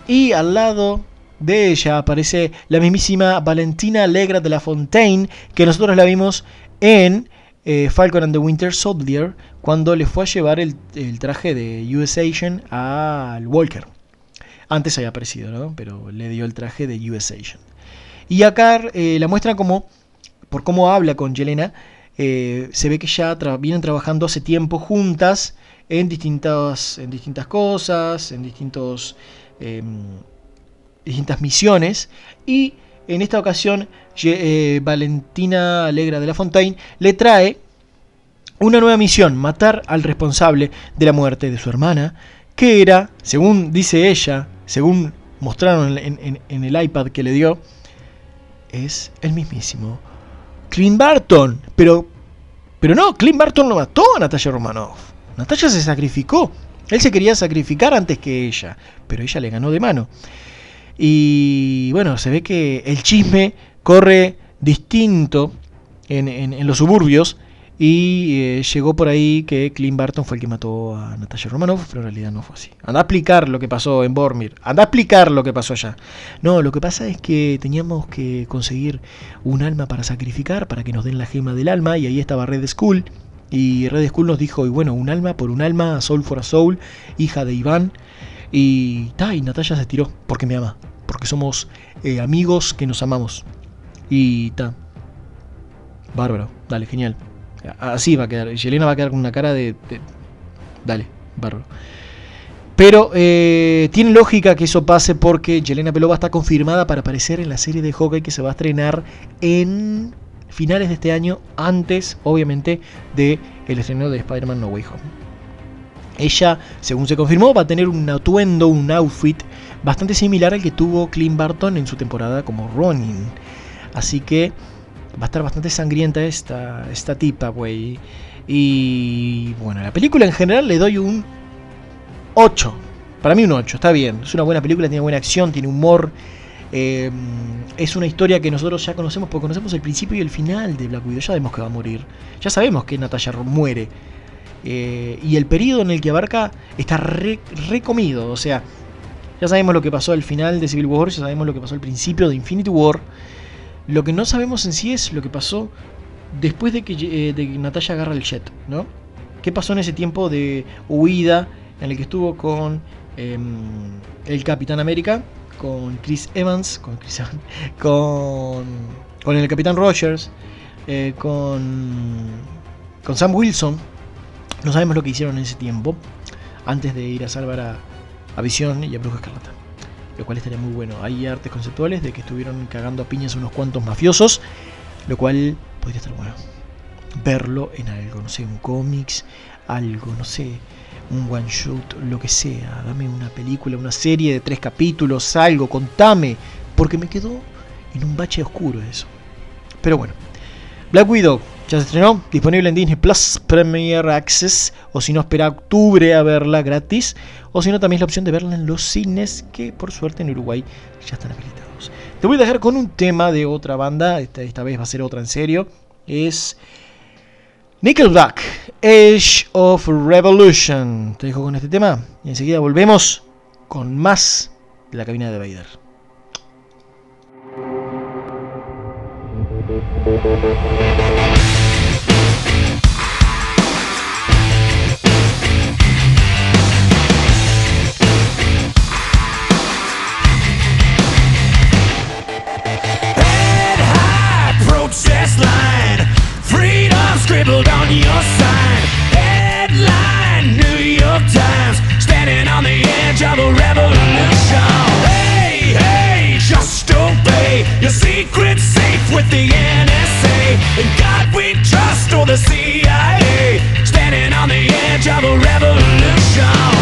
Speaker 1: Y al lado de ella aparece la mismísima Valentina Allegra de la Fontaine, que nosotros la vimos en eh, Falcon and the Winter Soldier, cuando le fue a llevar el, traje de US Agent al Walker. Antes había aparecido, ¿no? Pero le dio el traje de US Agent. Y acá eh, la muestran como, por cómo habla con Yelena, eh, se ve que ya vienen trabajando hace tiempo juntas en distintas, en distintas cosas, en distintos, em, distintas misiones. Y en esta ocasión, eh, Valentina Alegra de la Fontaine le trae una nueva misión, matar al responsable de la muerte de su hermana, que era, según dice ella, según mostraron en, el iPad que le dio, es el mismísimo Clint Barton. Pero, pero no, Clint Barton no mató a Natasha Romanoff. Natasha se sacrificó. Él se quería sacrificar antes que ella, pero ella le ganó de mano. Y bueno, se ve que el chisme corre distinto en, en- en los suburbios. Y eh, llegó por ahí que Clint Barton fue el que mató a Natasha Romanoff, pero en realidad no fue así. Anda a explicar lo que pasó en Bormir. Anda a explicar lo que pasó allá. No, lo que pasa es que teníamos que conseguir un alma para sacrificar, para que nos den la gema del alma. Y ahí estaba Red Skull. Y Red Skull nos dijo, y bueno, un alma por un alma, Soul for a Soul, hija de Iván. Y, ta, y Natalia se tiró, porque me ama. Porque somos eh, amigos que nos amamos. Y ta. Bárbaro, dale, genial. Así va a quedar. Yelena va a quedar con una cara de. dale, bárbaro. Pero eh, tiene lógica que eso pase porque Yelena Belova está confirmada para aparecer en la serie de hockey que se va a estrenar en finales de este año, antes, obviamente, de el estreno de Spider-Man No Way Home. Ella, según se confirmó, va a tener un atuendo, un outfit bastante similar al que tuvo Clint Barton en su temporada como Ronin. Así que va a estar bastante sangrienta esta, esta tipa, güey. Y bueno, la película en general le doy un 8. Para mí un 8, está bien. Es una buena película, tiene buena acción, tiene humor. eh, es una historia que nosotros ya conocemos porque conocemos el principio y el final de Black Widow. Ya sabemos que va a morir. Ya sabemos que Natasha muere. Eh, y el periodo en el que abarca está re, recomido. O sea, ya sabemos lo que pasó al final de Civil War, ya sabemos lo que pasó al principio de Infinity War. Lo que no sabemos en sí es lo que pasó después de que, eh, de que Natasha agarra el jet, ¿no? ¿Qué pasó en ese tiempo de huida en el que estuvo con em, el Capitán América, con Chris Evans, con, Chris Evans, con, con el Capitán Rogers, eh, con, con Sam Wilson? No sabemos lo que hicieron en ese tiempo, antes de ir a salvar a, a Visión y a Bruja Escarlata. Lo cual estaría muy bueno. Hay artes conceptuales de que estuvieron cagando a piñas unos cuantos mafiosos. Lo cual podría estar bueno. Verlo en algo, no sé, un cómics, algo, no sé, un one shot, lo que sea. Dame una película, una serie de tres capítulos, algo, contame. Porque me quedó en un bache oscuro eso. Pero bueno. Black Widow ya se estrenó, disponible en Disney Plus Premier Access, o si no espera octubre a verla gratis, o si no también es la opción de verla en los cines, que por suerte en Uruguay ya están habilitados. Te voy a dejar con un tema de otra banda, esta, vez va a ser otra en serio, es Nickelback, Age of Revolution. Te dejo con este tema y enseguida volvemos con más de la cabina de Vader.
Speaker 2: Head scribbled on your sign. Headline, New York Times. Standing on the edge of a revolution. Hey, hey, just obey. Your secret's safe with the NSA. In God we trust or the CIA. Standing on the edge of a revolution.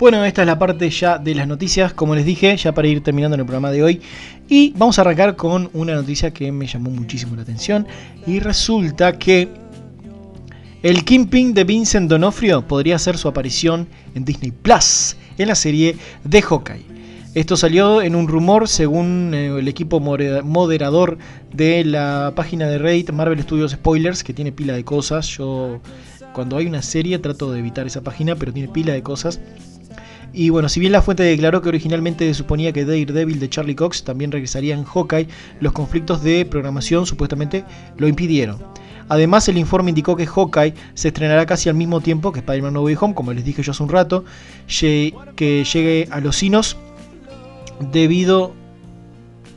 Speaker 1: Bueno, esta es la parte ya de las noticias, como les dije, ya para ir terminando el programa de hoy. Y vamos a arrancar con una noticia que me llamó muchísimo la atención. Y resulta que el Kingpin de Vincent Donofrio podría hacer su aparición en Disney Plus, en la serie de Hawkeye. Esto salió en un rumor según eh, el equipo moderador de la página de Reddit Marvel Studios Spoilers, que tiene pila de cosas. Yo cuando hay una serie trato de evitar esa página, pero tiene pila de cosas. Y bueno, si bien la fuente declaró que originalmente se suponía que Daredevil de Charlie Cox también regresaría en Hawkeye, los conflictos de programación supuestamente lo impidieron. Además, el informe indicó que Hawkeye se estrenará casi al mismo tiempo que Spider-Man No Way Home, como les dije yo hace un rato, que llegue a los cinos debido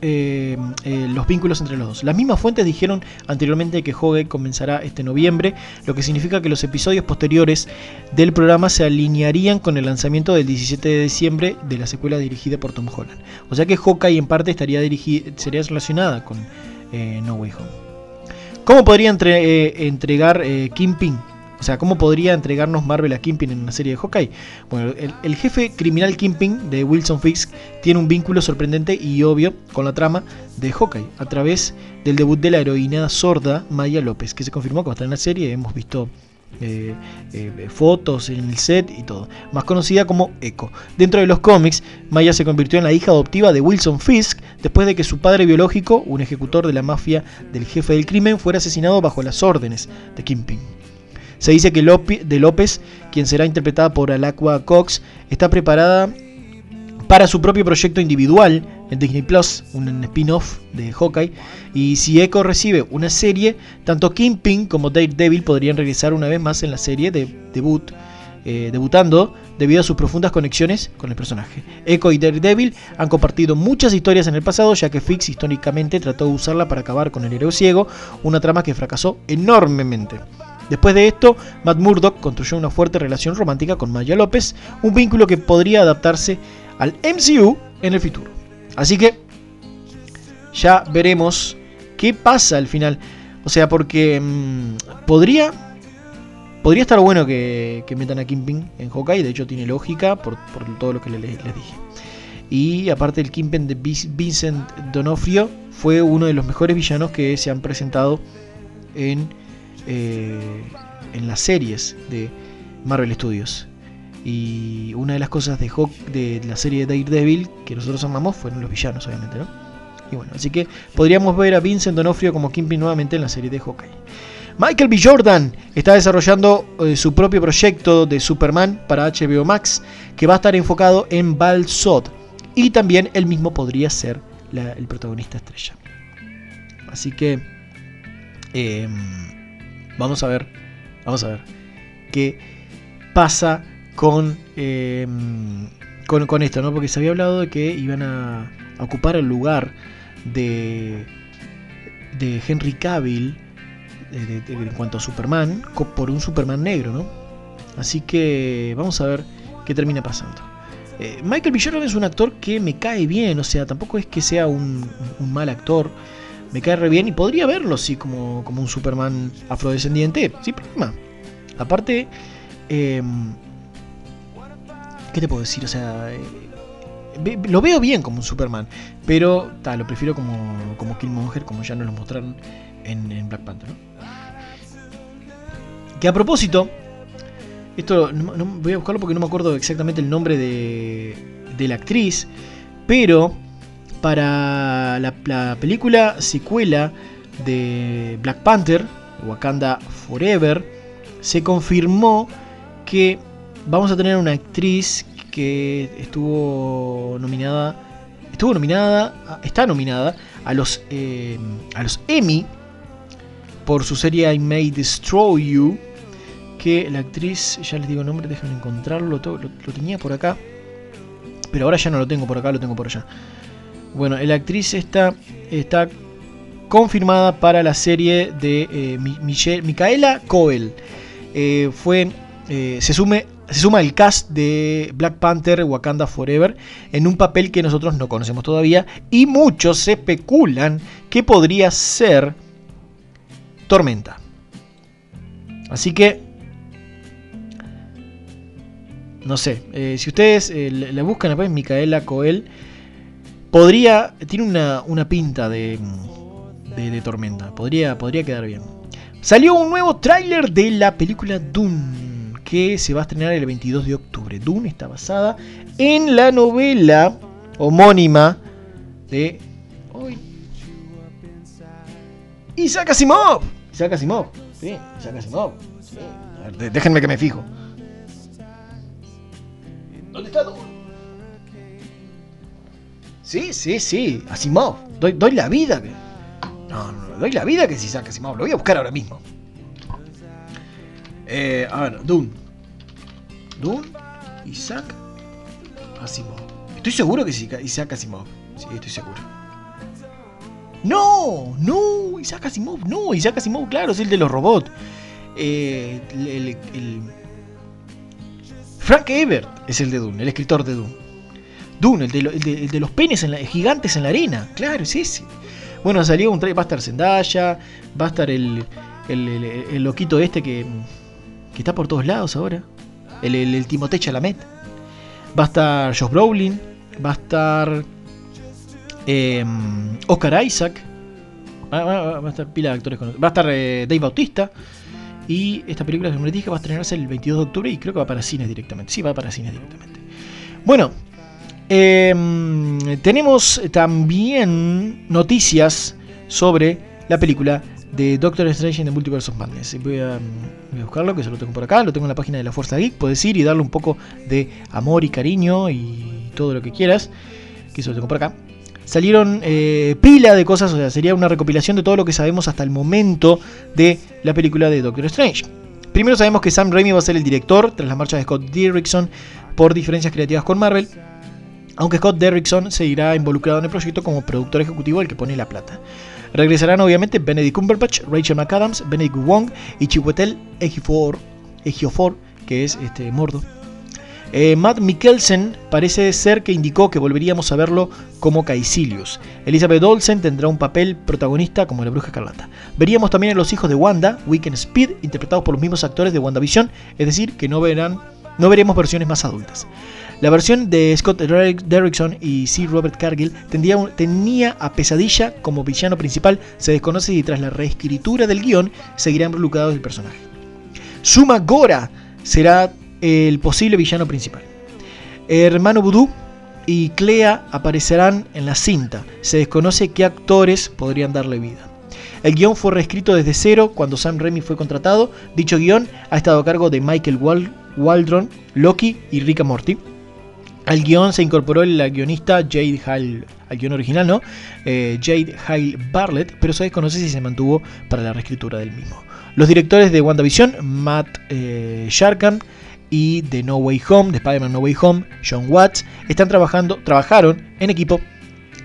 Speaker 1: eh, eh, los vínculos entre los dos. Las mismas fuentes dijeron anteriormente que Hawkeye comenzará este noviembre, lo que significa que los episodios posteriores del programa se alinearían con el lanzamiento del 17 de diciembre de la secuela dirigida por Tom Holland. O sea que Hawkeye en parte estaría sería relacionada con eh, No Way Home. ¿Cómo podría entre- entregar Kingpin? O sea, ¿cómo podría entregarnos Marvel a Kingpin en una serie de Hawkeye? Bueno, el, jefe criminal Kingpin de Wilson Fisk tiene un vínculo sorprendente y obvio con la trama de Hawkeye a través del debut de la heroína sorda Maya López, que se confirmó que va a estar en la serie. Hemos visto eh, eh, fotos en el set y todo. Más conocida como Echo. Dentro de los cómics, Maya se convirtió en la hija adoptiva de Wilson Fisk después de que su padre biológico, un ejecutor de la mafia del jefe del crimen, fuera asesinado bajo las órdenes de Kingpin. Se dice que de López, quien será interpretada por Alacua Cox, está preparada para su propio proyecto individual en Disney Plus, un spin-off de Hawkeye. Y si Echo recibe una serie, tanto Kingpin como Daredevil podrían regresar una vez más en la serie de debut, eh, debutando debido a sus profundas conexiones con el personaje. Echo y Daredevil han compartido muchas historias en el pasado, ya que Fix históricamente trató de usarla para acabar con el héroe ciego, una trama que fracasó enormemente. Después de esto, Matt Murdock construyó una fuerte relación romántica con Maya López, un vínculo que podría adaptarse al MCU en el futuro. Así que ya veremos qué pasa al final. O sea, porque mm, podría podría estar bueno que, metan a Kingpin en Hawkeye, de hecho tiene lógica por, todo lo que le- les dije. Y aparte el Kingpin de Vincent Donofrio fue uno de los mejores villanos que se han presentado en, eh, en las series de Marvel Studios. Y una de las cosas de, Hawk, de la serie de Daredevil que nosotros amamos fueron los villanos, obviamente, ¿no? Y bueno, así que podríamos ver a Vincent Donofrio como Kingpin nuevamente en la serie de Hawkeye. Michael B. Jordan está desarrollando eh, su propio proyecto de Superman para HBO Max, que va a estar enfocado en Val Zod. Y también él mismo podría ser el protagonista estrella. Así que eh, vamos a ver, vamos a ver qué pasa con, eh, con, esto, ¿no? Porque se había hablado de que iban a, ocupar el lugar de, de Henry Cavill en cuanto a Superman por un Superman negro, ¿no? Así que vamos a ver qué termina pasando. Eh, Michael B. Jordan es un actor que me cae bien, o sea, tampoco es que sea un mal actor. Me cae re bien y podría verlo así como, como un Superman afrodescendiente, sin problema. Aparte, eh, ¿qué te puedo decir? O sea, eh, lo veo bien como un Superman, pero ta, lo prefiero como, como Killmonger, como ya nos lo mostraron en, Black Panther. Que a propósito, esto no- voy a buscarlo porque no me acuerdo exactamente el nombre de, de la actriz, pero para la, la película secuela de Black Panther, Wakanda Forever, se confirmó que vamos a tener una actriz que estuvo nominada, estuvo nominada, está nominada a los, eh, a los Emmy por su serie I May Destroy You, que la actriz, ya les digo el nombre, déjenme encontrarlo, lo tenía por acá, pero ahora ya no lo tengo por acá, lo tengo por allá. Bueno, la actriz está, está confirmada para la serie de eh, Mi- Michelle, Micaela Coel. Eh, fue, eh, se, se suma al cast de Black Panther Wakanda Forever en un papel que nosotros no conocemos todavía y muchos especulan que podría ser Tormenta. Así que no sé. si ustedes la buscan después, Micaela Coel, podría. Tiene una, una pinta de, de, tormenta. Podría, podría quedar bien. Salió un nuevo tráiler de la película Dune, que se va a estrenar el 22 de octubre. Dune está basada en la novela homónima de. Uy. Isaac Asimov. Isaac Asimov. Sí, Isaac Asimov. A ver, déjenme que me fijo. ¿Dónde está Dune? Sí, sí, sí. Asimov. Doy, doy la vida que. No, no, doy la vida que es Isaac Asimov. Lo voy a buscar ahora mismo. Eh, a ver, Dune. Dune, Isaac Asimov. Estoy seguro que es Isaac- Asimov. Sí, estoy seguro. No, no, Isaac Asimov, no, Isaac Asimov, claro, es el de los robots. Eh, Frank Ebert es el de Dune, el escritor de Dune. Dune, el de, lo- el de- el de los penes en la- gigantes en la arena, claro, es ese. Bueno, salió un trailer, va a estar Zendaya, va a estar el, el, loquito este que, que está por todos lados ahora, el, el, el Timothée Chalamet. Va a estar Josh Brolin, va a estar eh, Oscar Isaac, va, va- va a estar pila de actores conocidos. Va a estar eh, Dave Bautista. Y esta película, como les dije, va a estrenarse el 22 de octubre y creo que va para cines directamente. Sí, va para cines directamente. Bueno, eh, tenemos también noticias sobre la película de Doctor Strange in the Multiverse of Madness. Voy a, mm, voy a buscarlo, que se lo tengo por acá. Lo tengo en la página de la Fuerza Geek. Puedes ir y darle un poco de amor y cariño y todo lo que quieras. Que eso lo tengo por acá. Salieron eh, pila de cosas, o sea, sería una recopilación de todo lo que sabemos hasta el momento de la película de Doctor Strange. Primero sabemos que Sam Raimi va a ser el director tras la marcha de Scott Derrickson por diferencias creativas con Marvel. Aunque Scott Derrickson seguirá involucrado en el proyecto como productor ejecutivo el que pone la plata. Regresarán obviamente Benedict Cumberbatch, Rachel McAdams, Benedict Wong y Chiwetel Ejiofor, Ejiofor que es este Mordo. Eh, Matt Mikkelsen parece ser que indicó que volveríamos a verlo como Caecilius. Elizabeth Olsen tendrá un papel protagonista como la Bruja Escarlata. Veríamos también a los hijos de Wanda, Weekend Speed, interpretados por los mismos actores de WandaVision, es decir, que no, verán, no veremos versiones más adultas. La versión de Scott Derrick- Derrickson y C. Robert Cargill tendría un- tenía a Pesadilla como villano principal. Se desconoce si tras la reescritura del guion seguirán involucrados el personaje. Suma Gora será el posible villano principal. Hermano Voodoo y Clea aparecerán en la cinta. Se desconoce qué actores podrían darle vida. El guion fue reescrito desde cero cuando Sam Raimi fue contratado. Dicho guion ha estado a cargo de Michael Wal- Waldron, Loki y Rick Morty. Al guion se incorporó el guionista Jade Hale, al guion original, ¿no? Eh, Jade Hale Bartlett, pero se desconoce si se mantuvo para la reescritura del mismo. Los directores de WandaVision, Matt eh, Sharkan, y de No Way Home, de Spider-Man No Way Home, John Watts, están trabajando, trabajaron en equipo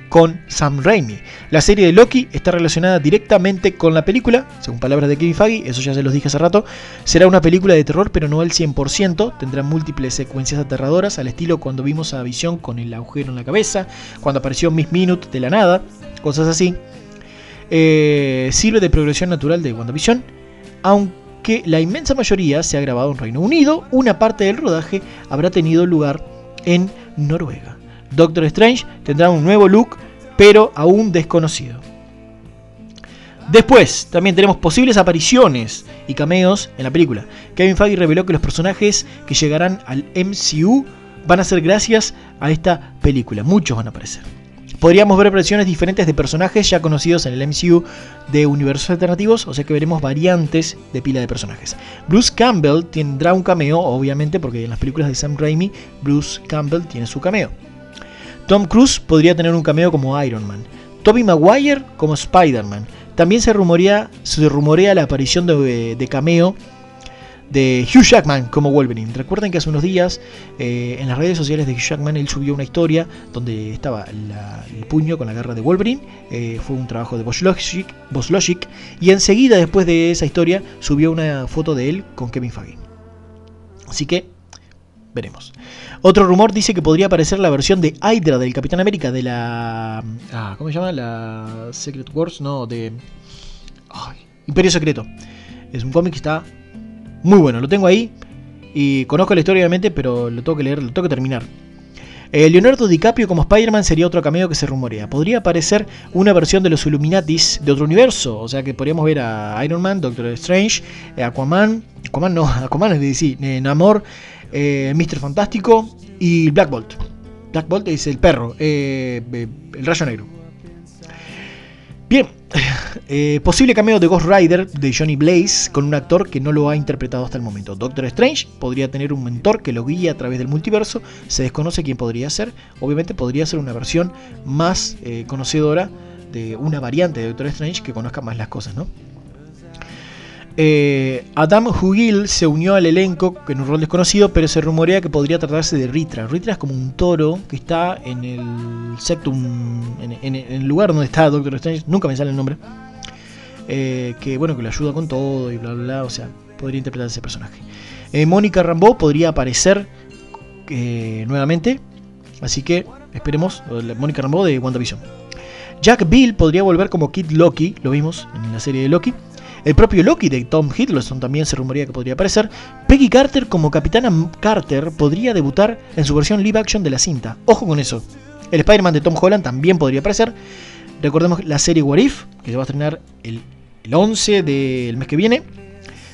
Speaker 1: con Sam Raimi. La serie de Loki está relacionada directamente con la película, según palabras de Kevin Feige, eso ya se los dije hace rato. Será una película de terror, pero no al 100%. Tendrá múltiples secuencias aterradoras, al estilo cuando vimos a Visión con el agujero en la cabeza, cuando apareció Miss Minute de la nada, cosas así. Eh, sirve de progresión natural de WandaVision, aunque la inmensa mayoría se ha grabado en Reino Unido, una parte del rodaje habrá tenido lugar en Noruega. Doctor Strange tendrá un nuevo look, pero aún desconocido. Después, también tenemos posibles apariciones y cameos en la película. Kevin Feige reveló que los personajes que llegarán al MCU van a ser gracias a esta película. Muchos van a aparecer. Podríamos ver versiones diferentes de personajes ya conocidos en el MCU de universos alternativos, o sea que veremos variantes de pila de personajes. Bruce Campbell tendrá un cameo, obviamente, porque en las películas de Sam Raimi, Bruce Campbell tiene su cameo. Tom Cruise podría tener un cameo como Iron Man. Tobey Maguire como Spider-Man. También se rumorea, se rumorea la aparición de, cameo de Hugh Jackman como Wolverine. Recuerden que hace unos días eh, en las redes sociales de Hugh Jackman él subió una historia donde estaba el puño con la garra de Wolverine. Eh, fue un trabajo de Boss Logic, Logic, y enseguida después de esa historia subió una foto de él con Kevin Feige. Así que veremos. Otro rumor dice que podría aparecer la versión de Hydra del Capitán América de la ah, ¿cómo se llama? La Secret Wars, no, de ay, Imperio Secreto. Es un cómic que está muy bueno, lo tengo ahí Y conozco la historia obviamente, pero lo tengo que leer, lo tengo que terminar. Eh, Leonardo DiCaprio como Spider-Man sería otro cameo que se rumorea. Podría aparecer una versión de los Illuminatis de otro universo. O sea que podríamos ver a Iron Man, Doctor Strange, eh, Aquaman. Aquaman no, Aquaman es de DC. eh, Namor, eh, Mr. Fantástico y Black Bolt. Black Bolt es el perro, eh, eh, el rayo negro. Bien, eh, posible cameo de Ghost Rider de Johnny Blaze con un actor que no lo ha interpretado hasta el momento. Doctor Strange podría tener un mentor que lo guíe a través del multiverso. Se desconoce quién podría ser. Obviamente podría ser una versión más conocedora de una variante de Doctor Strange que conozca más las cosas, ¿no? Eh, Adam Hugil se unió al elenco en un rol desconocido, pero se rumorea que podría tratarse de Ritra. Ritra es como un toro que está en el Sectum, en, el lugar donde está Doctor Strange, nunca me sale el nombre. Eh, que bueno, que lo ayuda con todo y bla bla bla, o sea, podría interpretar ese personaje. Eh, Mónica Rambeau podría aparecer nuevamente, así que esperemos, Mónica Rambeau de WandaVision. Jack Bill podría volver como Kid Loki, lo vimos en la serie de Loki. El propio Loki de Tom Hiddleston también se rumorea que podría aparecer. Peggy Carter como Capitana Carter podría debutar en su versión live action de la cinta. Ojo con eso. El Spider-Man de Tom Holland también podría aparecer. Recordemos la serie What If, que se va a estrenar el, el 11 del mes que viene.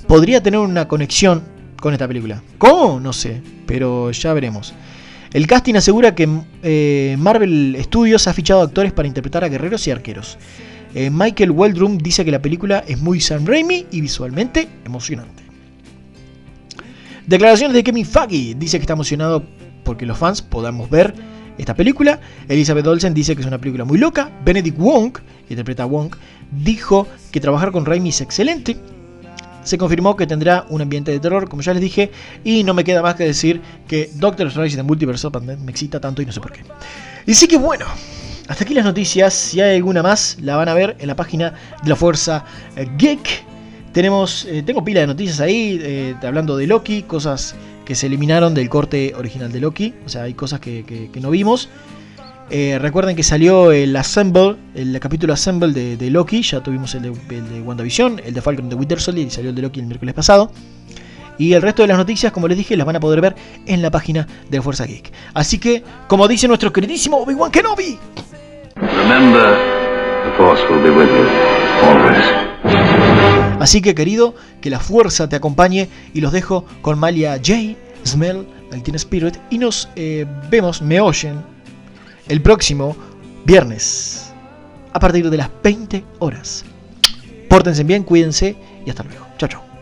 Speaker 1: Podría tener una conexión con esta película. ¿Cómo? No sé, pero ya veremos. El casting asegura que eh, Marvel Studios ha fichado actores para interpretar a guerreros y arqueros. Eh, Michael Weldrum dice que la película es muy Sam Raimi y visualmente emocionante. Declaraciones de Kevin Feige dice que está emocionado porque los fans podamos ver esta película. Elizabeth Olsen dice que es una película muy loca. Benedict Wong, que interpreta a Wong, dijo que trabajar con Raimi es excelente. Se confirmó que tendrá un ambiente de terror, como ya les dije, y no me queda más que decir que Doctor Strange de Multiverse me excita tanto y no sé por qué. Y sí que bueno, hasta aquí las noticias. Si hay alguna más, la van a ver en la página de la Fuerza Geek. Tenemos, eh, tengo pila de noticias ahí, eh, hablando de Loki, cosas que se eliminaron del corte original de Loki. O sea, hay cosas que, no vimos. Eh, recuerden que salió el Assemble, el capítulo Assemble de, Loki. Ya tuvimos el de, el de WandaVision, el de Falcon de Winter Soldier y salió el de Loki el miércoles pasado. Y el resto de las noticias, como les dije, las van a poder ver en la página de Fuerza Geek. Así que, como dice nuestro queridísimo Obi-Wan Kenobi,
Speaker 3: Remember, the Force will be with you, always.
Speaker 1: Así que querido, que la fuerza te acompañe y los dejo con Malia J, Smell, el Teen Spirit y nos eh, vemos, me oyen, el próximo viernes a partir de las 20 horas. Pórtense bien, cuídense y hasta luego. Chao, chao.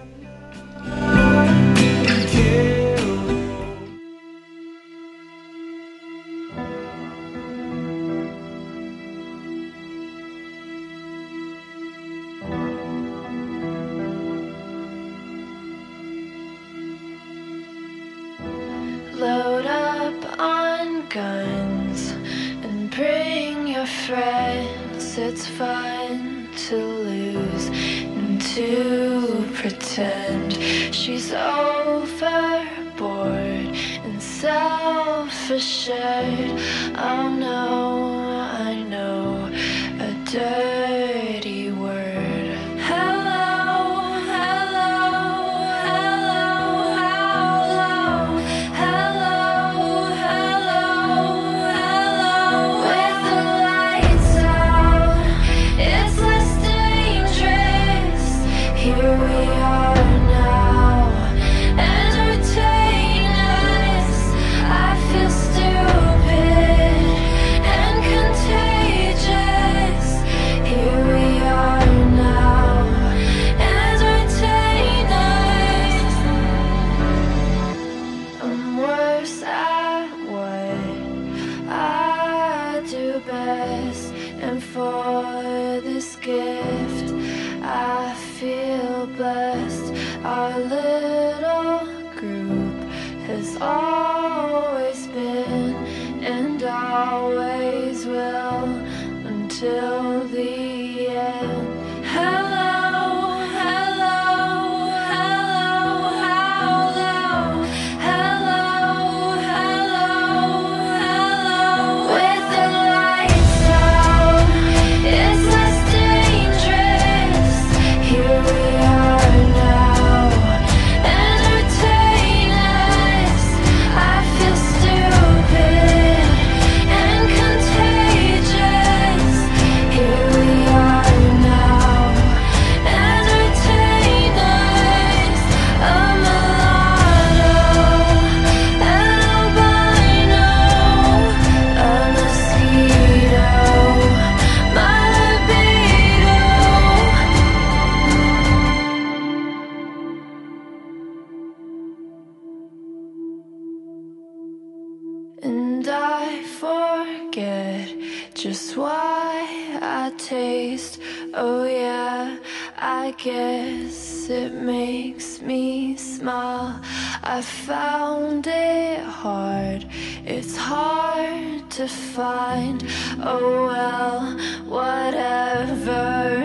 Speaker 4: shine. Me smile. I found it hard, it's hard to find. Oh, well, whatever,